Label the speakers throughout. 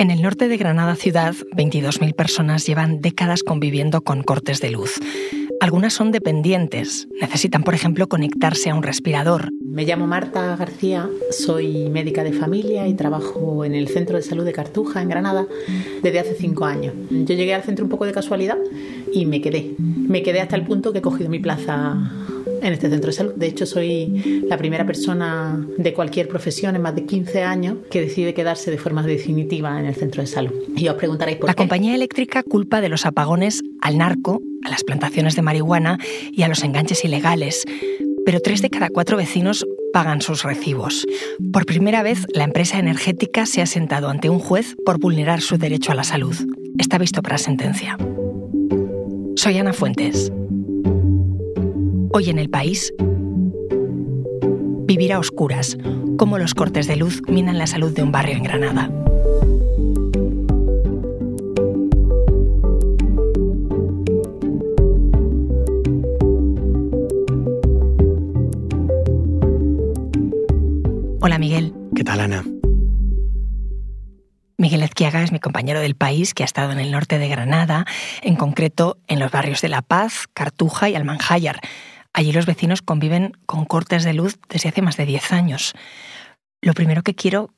Speaker 1: En el norte de Granada ciudad, 22.000 personas llevan décadas conviviendo con cortes de luz. Algunas son dependientes, necesitan, por ejemplo, conectarse a un respirador.
Speaker 2: Me llamo Marta García, soy médica de familia y trabajo en el Centro de Salud de Cartuja, en Granada, desde hace cinco años. Yo llegué al centro un poco de casualidad y me quedé. Me quedé hasta el punto que he cogido mi plaza en este centro de salud. De hecho, soy la primera persona de cualquier profesión en más de 15 años que decide quedarse de forma definitiva en el centro de salud. Y os preguntaréis por
Speaker 1: la
Speaker 2: qué.
Speaker 1: La compañía eléctrica culpa de los apagones al narco, a las plantaciones de marihuana y a los enganches ilegales. Pero tres de cada cuatro vecinos pagan sus recibos. Por primera vez, la empresa energética se ha sentado ante un juez por vulnerar su derecho a la salud. Está visto para sentencia. Soy Ana Fuentes. Hoy en el país, vivir a oscuras, cómo los cortes de luz minan la salud de un barrio en Granada. Hola Miguel.
Speaker 3: ¿Qué tal Ana?
Speaker 1: Miguel Ezquiaga es mi compañero del país que ha estado en el norte de Granada, en concreto en los barrios de La Paz, Cartuja y Almanjayar. Allí los vecinos conviven con cortes de luz desde hace más de 10 años. Lo primero que quiero,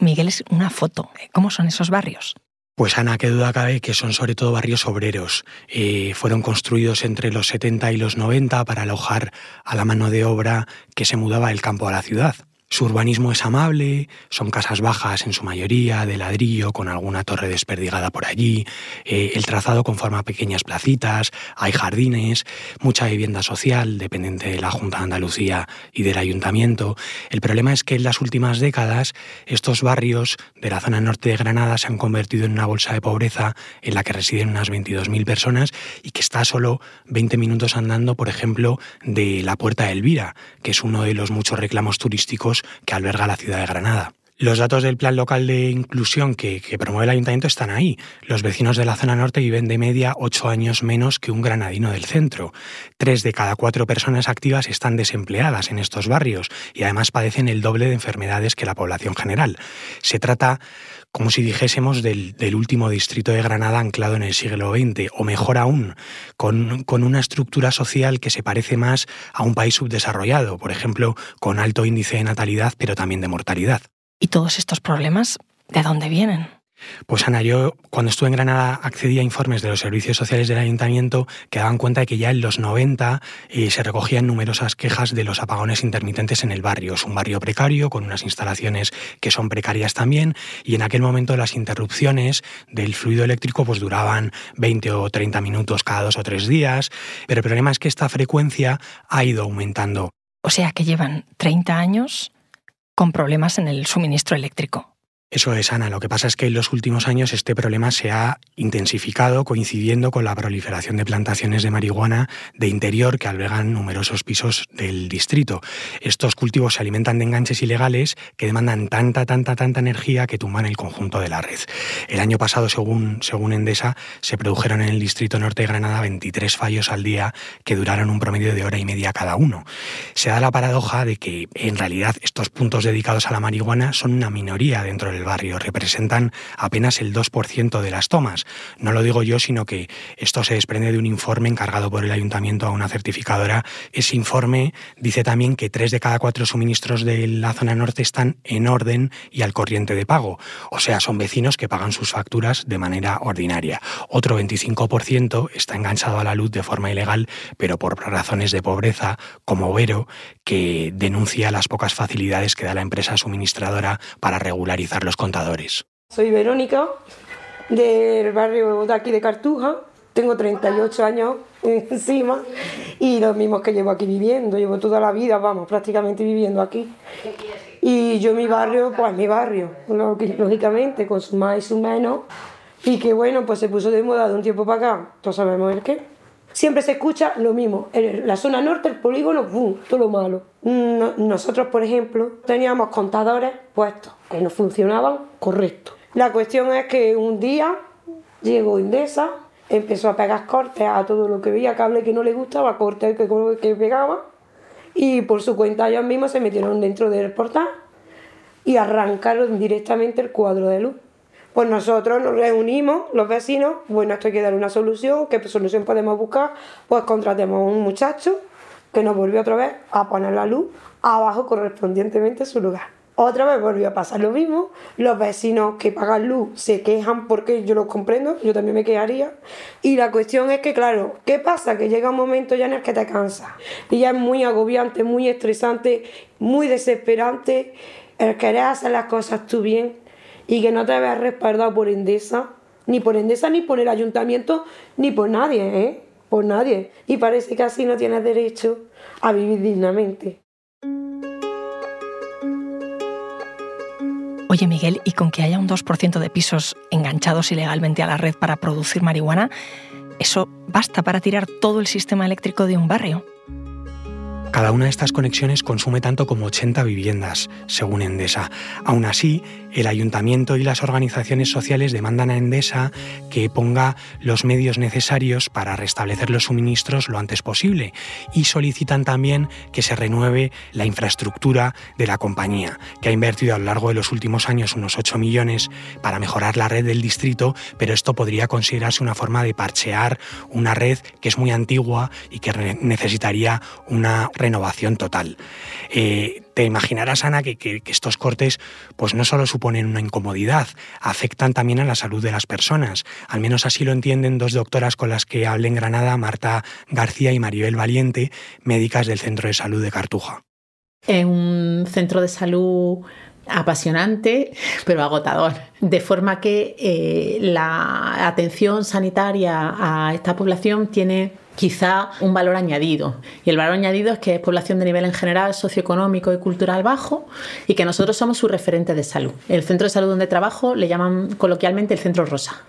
Speaker 1: Miguel, es una foto. ¿Cómo son esos barrios?
Speaker 3: Pues Ana, qué duda cabe que son sobre todo barrios obreros. Eh, fueron construidos entre los 70 y los 90 para alojar a la mano de obra que se mudaba del campo a la ciudad. Su urbanismo es amable, son casas bajas en su mayoría, de ladrillo, con alguna torre desperdigada por allí, eh, el trazado conforma pequeñas placitas, hay jardines, mucha vivienda social, dependiente de la Junta de Andalucía y del Ayuntamiento. El problema es que en las últimas décadas estos barrios de la zona norte de Granada se han convertido en una bolsa de pobreza en la que residen unas 22.000 personas y que está solo 20 minutos andando, por ejemplo, de la Puerta de Elvira, que es uno de los muchos reclamos turísticos que alberga la ciudad de Granada. Los datos del Plan Local de Inclusión que, promueve el Ayuntamiento están ahí. Los vecinos de la zona norte viven de media ocho años menos que un granadino del centro. Tres de cada cuatro personas activas están desempleadas en estos barrios y además padecen el doble de enfermedades que la población general. Se trata como si dijésemos del, último distrito de Granada anclado en el siglo XX, o mejor aún, con, una estructura social que se parece más a un país subdesarrollado, por ejemplo, con alto índice de natalidad, pero también de mortalidad.
Speaker 1: ¿Y todos estos problemas de dónde vienen?
Speaker 3: Pues Ana, yo cuando estuve en Granada accedí a informes de los servicios sociales del ayuntamiento que daban cuenta de que ya en los 90 eh, se recogían numerosas quejas de los apagones intermitentes en el barrio. Es un barrio precario con unas instalaciones que son precarias también y en aquel momento las interrupciones del fluido eléctrico pues duraban 20 o 30 minutos cada dos o tres días, pero el problema es que esta frecuencia ha ido aumentando.
Speaker 1: O sea que llevan 30 años con problemas en el suministro eléctrico.
Speaker 3: Eso es, Ana. Lo que pasa es que en los últimos años este problema se ha intensificado coincidiendo con la proliferación de plantaciones de marihuana de interior que albergan numerosos pisos del distrito. Estos cultivos se alimentan de enganches ilegales que demandan tanta, tanta, tanta energía que tumban el conjunto de la red. El año pasado, según, según Endesa, se produjeron en el distrito norte de Granada 23 fallos al día que duraron un promedio de hora y media cada uno. Se da la paradoja de que en realidad estos puntos dedicados a la marihuana son una minoría dentro del barrio, representan apenas el 2% de las tomas. No lo digo yo, sino que esto se desprende de un informe encargado por el ayuntamiento a una certificadora. Ese informe dice también que tres de cada cuatro suministros de la zona norte están en orden y al corriente de pago. O sea, son vecinos que pagan sus facturas de manera ordinaria. Otro 25% está enganchado a la luz de forma ilegal, pero por razones de pobreza, como Vero, que denuncia las pocas facilidades que da la empresa suministradora para regularizar contadores.
Speaker 4: Soy Verónica, del barrio de aquí de Cartuja. Tengo 38 años encima y los mismos que llevo aquí viviendo. Llevo toda la vida, vamos, prácticamente viviendo aquí. Y yo mi barrio, pues mi barrio, lógicamente, con sus más y sus menos. Y que bueno, pues se puso de moda de un tiempo para acá, todos sabemos el qué. Siempre se escucha lo mismo. En la zona norte, el polígono, ¡bum! Todo lo malo. Nosotros, por ejemplo, teníamos contadores puestos que no funcionaban correcto. La cuestión es que un día llegó Indesa, empezó a pegar cortes a todo lo que veía, cable que no le gustaba, cortes que, que pegaba, y por su cuenta ellos mismos se metieron dentro del portal y arrancaron directamente el cuadro de luz. Pues nosotros nos reunimos, los vecinos, bueno, esto hay que dar una solución, ¿qué solución podemos buscar? Pues contratemos a un muchacho que nos volvió otra vez a poner la luz abajo correspondientemente a su lugar. Otra vez volvió a pasar lo mismo. Los vecinos que pagan luz se quejan porque yo los comprendo, yo también me quejaría. Y la cuestión es que, claro, ¿qué pasa? Que llega un momento ya en el que te cansas. Y ya es muy agobiante, muy estresante, muy desesperante el querer hacer las cosas tú bien y que no te veas respaldado por Endesa, ni por Endesa, ni por el ayuntamiento, ni por nadie, ¿eh? Por nadie. Y parece que así no tienes derecho a vivir dignamente.
Speaker 1: Oye, Miguel, ¿y con que haya un 2% de pisos enganchados ilegalmente a la red para producir marihuana, eso basta para tirar todo el sistema eléctrico de un barrio?
Speaker 3: Cada una de estas conexiones consume tanto como 80 viviendas, según Endesa. Aún así, el ayuntamiento y las organizaciones sociales demandan a Endesa que ponga los medios necesarios para restablecer los suministros lo antes posible y solicitan también que se renueve la infraestructura de la compañía, que ha invertido a lo largo de los últimos años unos 8 millones para mejorar la red del distrito, pero esto podría considerarse una forma de parchear una red que es muy antigua y que necesitaría una total. Eh, te imaginarás, Ana, que, que, estos cortes pues no solo suponen una incomodidad, afectan también a la salud de las personas. Al menos así lo entienden dos doctoras con las que hablé en Granada, Marta García y Maribel Valiente, médicas del Centro de Salud de Cartuja.
Speaker 2: Es un centro de salud apasionante, pero agotador. De forma que eh, la atención sanitaria a esta población tiene quizá un valor añadido. Y el valor añadido es que es población de nivel en general socioeconómico y cultural bajo y que nosotros somos su referente de salud. El centro de salud donde trabajo le llaman coloquialmente el centro rosa.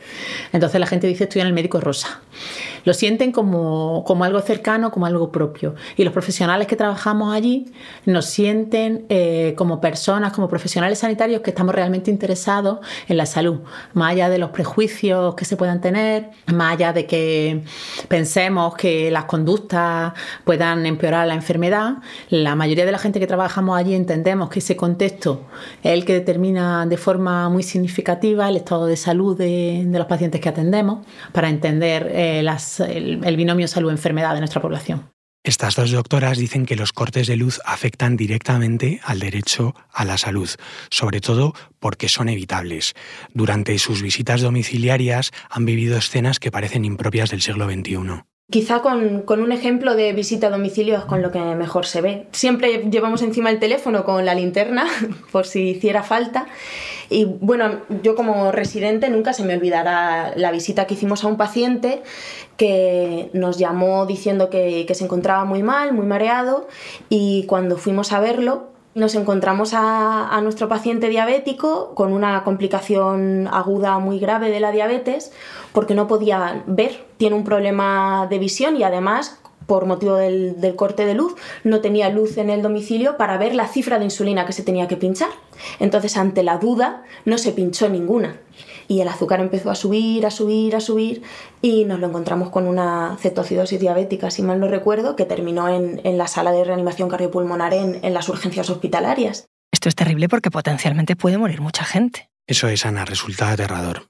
Speaker 2: Entonces la gente dice estoy en el médico rosa. Lo sienten como, como algo cercano, como algo propio. Y los profesionales que trabajamos allí nos sienten eh, como personas, como profesionales sanitarios que estamos realmente interesados en la salud, más allá de los prejuicios que se puedan tener, más allá de que pensemos que las conductas puedan empeorar la enfermedad, la mayoría de la gente que trabajamos allí entendemos que ese contexto es el que determina de forma muy significativa el estado de salud de, los pacientes que atendemos para entender eh, el, el binomio salud-enfermedad de nuestra población.
Speaker 3: Estas dos doctoras dicen que los cortes de luz afectan directamente al derecho a la salud, sobre todo porque son evitables. Durante sus visitas domiciliarias han vivido escenas que parecen impropias del siglo XXI.
Speaker 5: Quizá con, un ejemplo de visita a domicilio es con lo que mejor se ve. Siempre llevamos encima el teléfono con la linterna por si hiciera falta. Y bueno, yo como residente nunca se me olvidará la visita que hicimos a un paciente que nos llamó diciendo que, que se encontraba muy mal, muy mareado y cuando fuimos a verlo nos encontramos a, nuestro paciente diabético con una complicación aguda muy grave de la diabetes porque no podía ver, tiene un problema de visión y además por motivo del, del, corte de luz, no tenía luz en el domicilio para ver la cifra de insulina que se tenía que pinchar. Entonces, ante la duda, no se pinchó ninguna y el azúcar empezó a subir, a subir, a subir y nos lo encontramos con una cetocidosis diabética, si mal no recuerdo, que terminó en, la sala de reanimación cardiopulmonar en, en las urgencias hospitalarias.
Speaker 1: Esto es terrible porque potencialmente puede morir mucha gente.
Speaker 3: Eso es, Ana, resulta aterrador.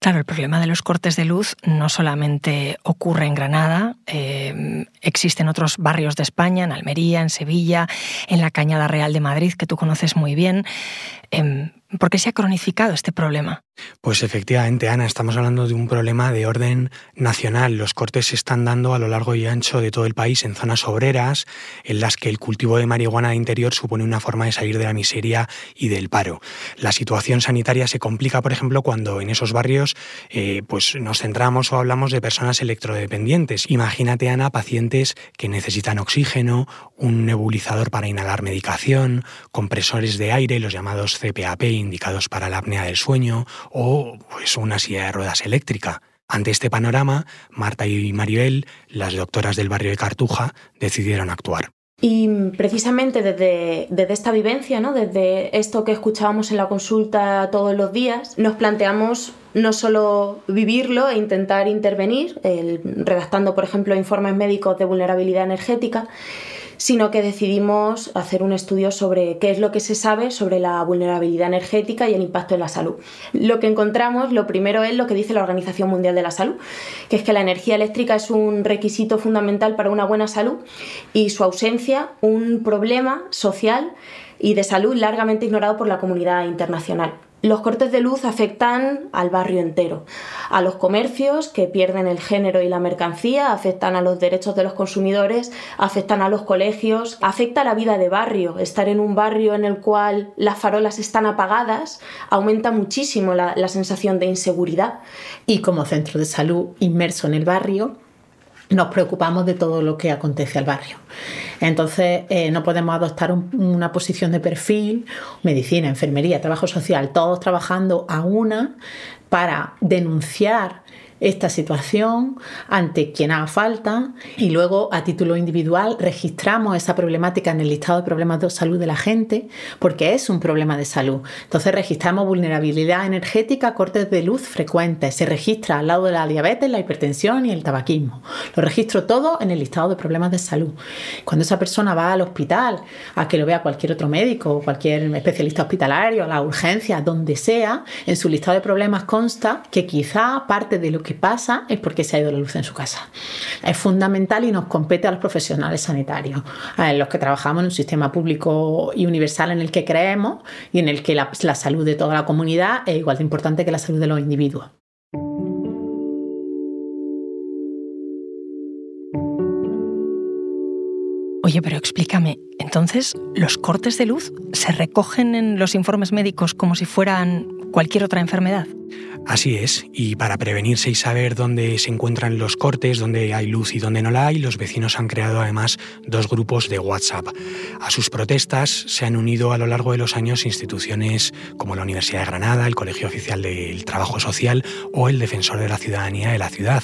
Speaker 1: Claro, el problema de los cortes de luz no solamente ocurre en Granada, eh, existe en otros barrios de España, en Almería, en Sevilla, en la Cañada Real de Madrid, que tú conoces muy bien. Em, ¿Por qué se ha cronificado este problema?
Speaker 3: Pues efectivamente, Ana, estamos hablando de un problema de orden nacional. Los cortes se están dando a lo largo y ancho de todo el país en zonas obreras, en las que el cultivo de marihuana de interior supone una forma de salir de la miseria y del paro. La situación sanitaria se complica, por ejemplo, cuando en esos barrios eh, pues nos centramos o hablamos de personas electrodependientes. Imagínate, Ana, pacientes que necesitan oxígeno, un nebulizador para inhalar medicación, compresores de aire, los llamados CPAP, indicados para la apnea del sueño, o pues, una silla de ruedas eléctrica. Ante este panorama, Marta y Maribel, las doctoras del barrio de Cartuja, decidieron actuar.
Speaker 5: Y precisamente desde, desde, esta vivencia, ¿no? desde esto que escuchábamos en la consulta todos los días, nos planteamos no solo vivirlo e intentar intervenir, redactando, por ejemplo, informes médicos de vulnerabilidad energética, sino que decidimos hacer un estudio sobre qué es lo que se sabe sobre la vulnerabilidad energética y el impacto en la salud. Lo que encontramos, lo primero es lo que dice la Organización Mundial de la Salud, que es que la energía eléctrica es un requisito fundamental para una buena salud y su ausencia un problema social y de salud largamente ignorado por la comunidad internacional. Los cortes de luz afectan al barrio entero, a los comercios que pierden el género y la mercancía, afectan a los derechos de los consumidores, afectan a los colegios, afecta a la vida de barrio. Estar en un barrio en el cual las farolas están apagadas aumenta muchísimo la, la sensación de inseguridad.
Speaker 2: Y como centro de salud inmerso en el barrio, nos preocupamos de todo lo que acontece al barrio. Entonces, eh, no podemos adoptar una posición de perfil, medicina, enfermería, trabajo social, todos trabajando a una para denunciar esta situación ante quien haga falta y luego a título individual registramos esa problemática en el listado de problemas de salud de la gente porque es un problema de salud. Entonces registramos vulnerabilidad energética, cortes de luz frecuentes, se registra al lado de la diabetes, la hipertensión y el tabaquismo. Lo registro todo en el listado de problemas de salud. Cuando esa persona va al hospital a que lo vea cualquier otro médico, cualquier especialista hospitalario, a la urgencia, donde sea, en su listado de problemas consta que quizá parte de lo que pasa es porque se ha ido la luz en su casa. Es fundamental y nos compete a los profesionales sanitarios, a los que trabajamos en un sistema público y universal en el que creemos y en el que la, la salud de toda la comunidad es igual de importante que la salud de los individuos.
Speaker 1: Oye, pero explícame, entonces, ¿los cortes de luz se recogen en los informes médicos como si fueran cualquier otra enfermedad?
Speaker 3: Así es, y para prevenirse y saber dónde se encuentran los cortes, dónde hay luz y dónde no la hay, los vecinos han creado además dos grupos de WhatsApp. A sus protestas se han unido a lo largo de los años instituciones como la Universidad de Granada, el Colegio Oficial del Trabajo Social o el Defensor de la Ciudadanía de la ciudad,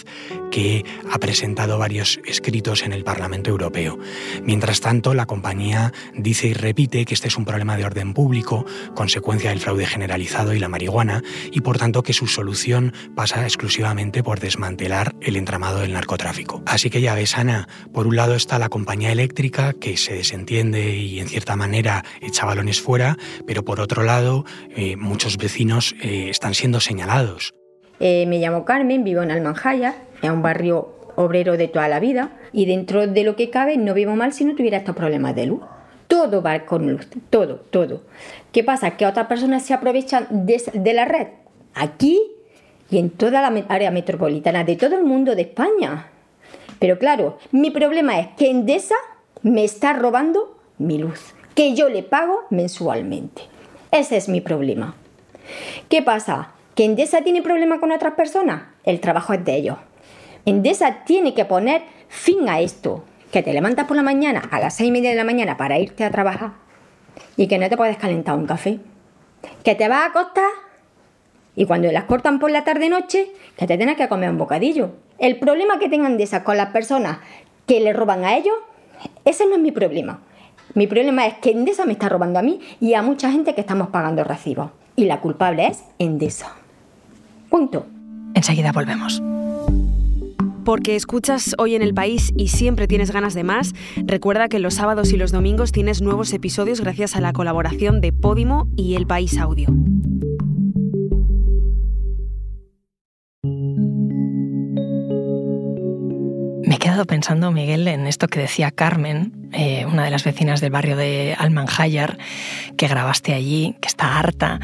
Speaker 3: que ha presentado varios escritos en el Parlamento Europeo. Mientras tanto, la compañía dice y repite que este es un problema de orden público, consecuencia del fraude generalizado y la marihuana, y por tanto que su solución pasa exclusivamente por desmantelar el entramado del narcotráfico. Así que ya ves, Ana, por un lado está la compañía eléctrica que se desentiende y en cierta manera echa balones fuera, pero por otro lado eh, muchos vecinos eh, están siendo señalados.
Speaker 6: Eh, me llamo Carmen, vivo en Almanjaya, es un barrio obrero de toda la vida y dentro de lo que cabe no vivo mal si no tuviera estos problemas de luz. Todo va con luz, todo, todo. ¿Qué pasa? Que otras personas se aprovechan de la red aquí y en toda la área metropolitana de todo el mundo de España. Pero claro, mi problema es que Endesa me está robando mi luz, que yo le pago mensualmente. Ese es mi problema. ¿Qué pasa? ¿Que Endesa tiene problema con otras personas? El trabajo es de ellos. Endesa tiene que poner fin a esto. Que te levantas por la mañana a las seis y media de la mañana para irte a trabajar y que no te puedes calentar un café. Que te vas a acostar y cuando las cortan por la tarde-noche, que te tengas que comer un bocadillo. El problema que tengan de esas con las personas que le roban a ellos, ese no es mi problema. Mi problema es que Endesa me está robando a mí y a mucha gente que estamos pagando recibos. Y la culpable es Endesa. Punto.
Speaker 1: Enseguida volvemos.
Speaker 7: Porque escuchas hoy en el país y siempre tienes ganas de más, recuerda que los sábados y los domingos tienes nuevos episodios gracias a la colaboración de Podimo y El País Audio.
Speaker 1: pensando, Miguel, en esto que decía Carmen, eh, una de las vecinas del barrio de Almanjayar, que grabaste allí, que está harta.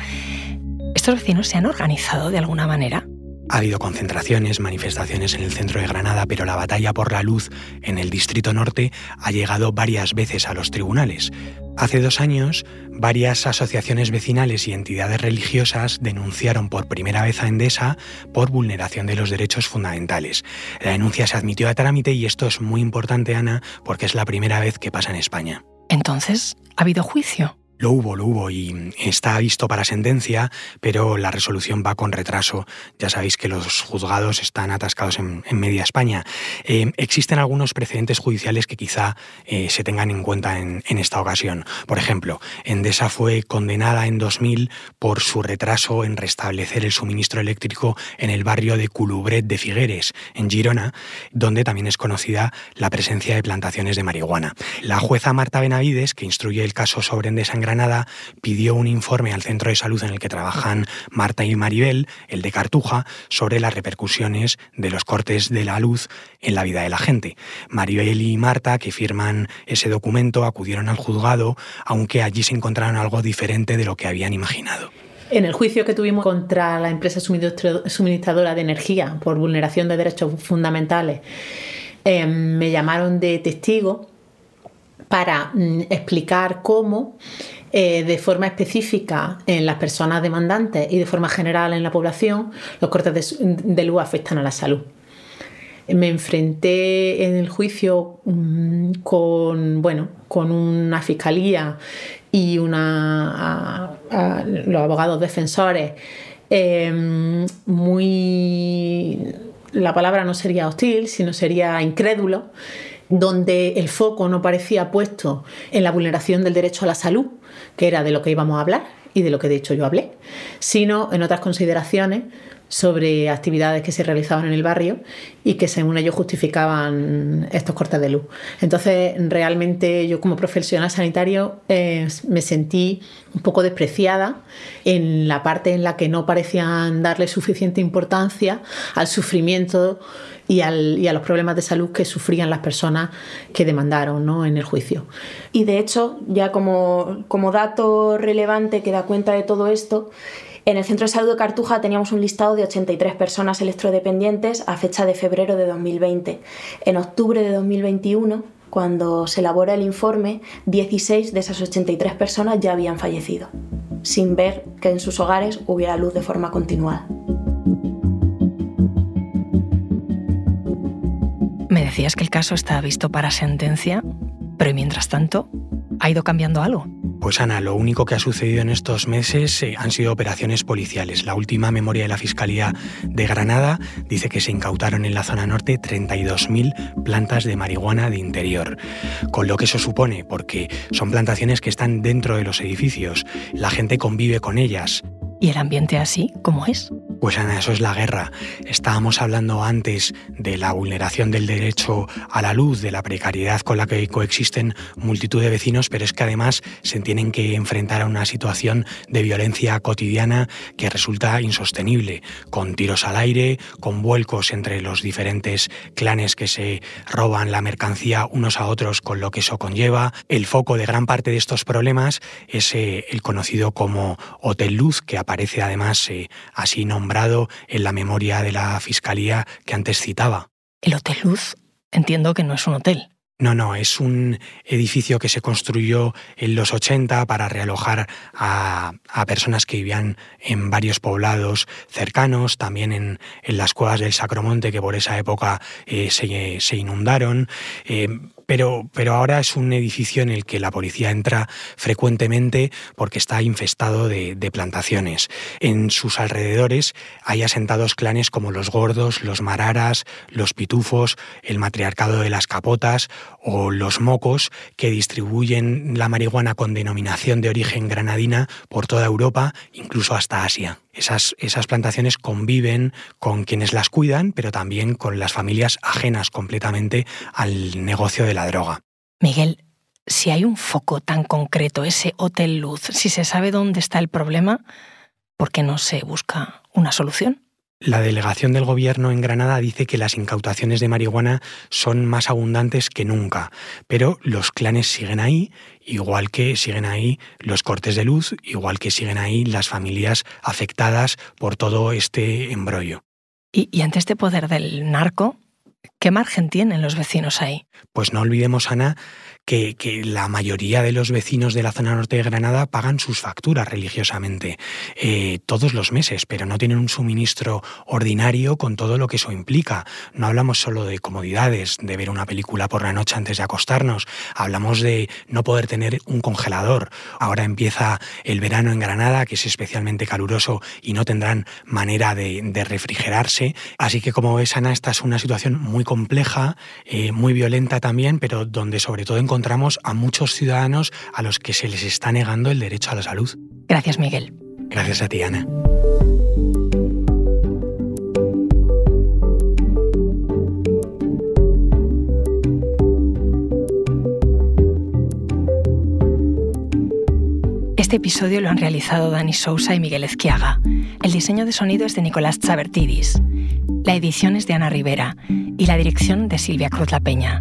Speaker 1: ¿Estos vecinos se han organizado de alguna manera?
Speaker 3: Ha habido concentraciones, manifestaciones en el centro de Granada, pero la batalla por la luz en el Distrito Norte ha llegado varias veces a los tribunales. Hace dos años, varias asociaciones vecinales y entidades religiosas denunciaron por primera vez a Endesa por vulneración de los derechos fundamentales. La denuncia se admitió a trámite y esto es muy importante, Ana, porque es la primera vez que pasa en España.
Speaker 1: Entonces, ¿ha habido juicio?
Speaker 3: Lo hubo, lo hubo y está visto para sentencia, pero la resolución va con retraso. Ya sabéis que los juzgados están atascados en, media España. Eh, existen algunos precedentes judiciales que quizá eh, se tengan en cuenta en, esta ocasión. Por ejemplo, Endesa fue condenada en 2000 por su retraso en restablecer el suministro eléctrico en el barrio de Culubret de Figueres, en Girona, donde también es conocida la presencia de plantaciones de marihuana. La jueza Marta Benavides, que instruye el caso sobre Endesa en Granada, pidió un informe al centro de salud en el que trabajan Marta y Maribel, el de Cartuja, sobre las repercusiones de los cortes de la luz en la vida de la gente. Maribel y Marta, que firman ese documento, acudieron al juzgado, aunque allí se encontraron algo diferente de lo que habían imaginado.
Speaker 2: En el juicio que tuvimos contra la empresa suministradora de energía por vulneración de derechos fundamentales, eh, me llamaron de testigo para mm, explicar cómo eh, de forma específica en las personas demandantes y de forma general en la población los cortes de, luz afectan a la salud. Me enfrenté en el juicio mm, con, bueno, con una fiscalía y una, los abogados defensores em, muy la palabra no sería hostil, sino sería incrédulo, donde el foco no parecía puesto en la vulneración del derecho a la salud, que era de lo que íbamos a hablar y de lo que de hecho yo hablé, sino en otras consideraciones sobre actividades que se realizaban en el barrio y que según ellos justificaban estos cortes de luz. Entonces, realmente yo como profesional sanitario eh, me sentí un poco despreciada en la parte en la que no parecían darle suficiente importancia al sufrimiento y, a los problemas de salud que sufrían las personas que demandaron ¿no? en el juicio.
Speaker 5: Y de hecho, ya como, como dato relevante que da cuenta de todo esto, en el Centro de Salud de Cartuja teníamos un listado de 83 personas electrodependientes a fecha de febrero de 2020. En octubre de 2021, cuando se elabora el informe, 16 de esas 83 personas ya habían fallecido, sin ver que en sus hogares hubiera luz de forma continuada.
Speaker 1: Decías que el caso está visto para sentencia, pero mientras tanto, ¿ha ido cambiando algo?
Speaker 3: Pues Ana, lo único que ha sucedido en estos meses eh, han sido operaciones policiales. La última memoria de la Fiscalía de Granada dice que se incautaron en la zona norte 32.000 plantas de marihuana de interior. Con lo que eso supone, porque son plantaciones que están dentro de los edificios, la gente convive con ellas.
Speaker 1: ¿Y el ambiente así, cómo es?
Speaker 3: Pues Ana, eso es la guerra. Estábamos hablando antes de la vulneración del derecho a la luz, de la precariedad con la que coexisten multitud de vecinos, pero es que además se tienen que enfrentar a una situación de violencia cotidiana que resulta insostenible, con tiros al aire, con vuelcos entre los diferentes clanes que se roban la mercancía unos a otros, con lo que eso conlleva. El foco de gran parte de estos problemas es eh, el conocido como Hotel Luz, que aparece además eh, así nombrado en la memoria de la Fiscalía que antes citaba.
Speaker 1: El Hotel Luz entiendo que no es un hotel.
Speaker 3: No, no, es un edificio que se construyó en los 80 para realojar a, personas que vivían en varios poblados cercanos, también en, las cuevas del Sacromonte que por esa época eh, se, inundaron. Eh, pero, pero ahora es un edificio en el que la policía entra frecuentemente porque está infestado de, plantaciones. En sus alrededores hay asentados clanes como los gordos, los mararas, los pitufos, el matriarcado de las capotas o los mocos que distribuyen la marihuana con denominación de origen granadina por toda Europa, incluso hasta Asia. Esas, esas, plantaciones conviven con quienes las cuidan, pero también con las familias ajenas completamente al negocio de la droga.
Speaker 1: Miguel, si hay un foco tan concreto, ese Hotel Luz, si se sabe dónde está el problema, ¿por qué no se busca una solución?
Speaker 3: La delegación del gobierno en Granada dice que las incautaciones de marihuana son más abundantes que nunca, pero los clanes siguen ahí, igual que siguen ahí los cortes de luz, igual que siguen ahí las familias afectadas por todo este embrollo.
Speaker 1: Y, y ante este poder del narco, ¿qué margen tienen los vecinos ahí?
Speaker 3: Pues no olvidemos, Ana, que, la mayoría de los vecinos de la zona norte de Granada pagan sus facturas religiosamente eh, todos los meses, pero no tienen un suministro ordinario con todo lo que eso implica. No hablamos solo de comodidades, de ver una película por la noche antes de acostarnos, hablamos de no poder tener un congelador. Ahora empieza el verano en Granada, que es especialmente caluroso y no tendrán manera de, refrigerarse. Así que como ves, Ana, esta es una situación muy compleja, eh, muy violenta también, pero donde sobre todo encontramos a muchos ciudadanos a los que se les está negando el derecho a la salud.
Speaker 1: Gracias, Miguel.
Speaker 3: Gracias a ti, Ana.
Speaker 1: Este episodio lo han realizado Dani Sousa y Miguel Ezquiaga. El diseño de sonido es de Nicolás Chabertidis. La edición es de Ana Rivera y la dirección de Silvia Cruz La Peña.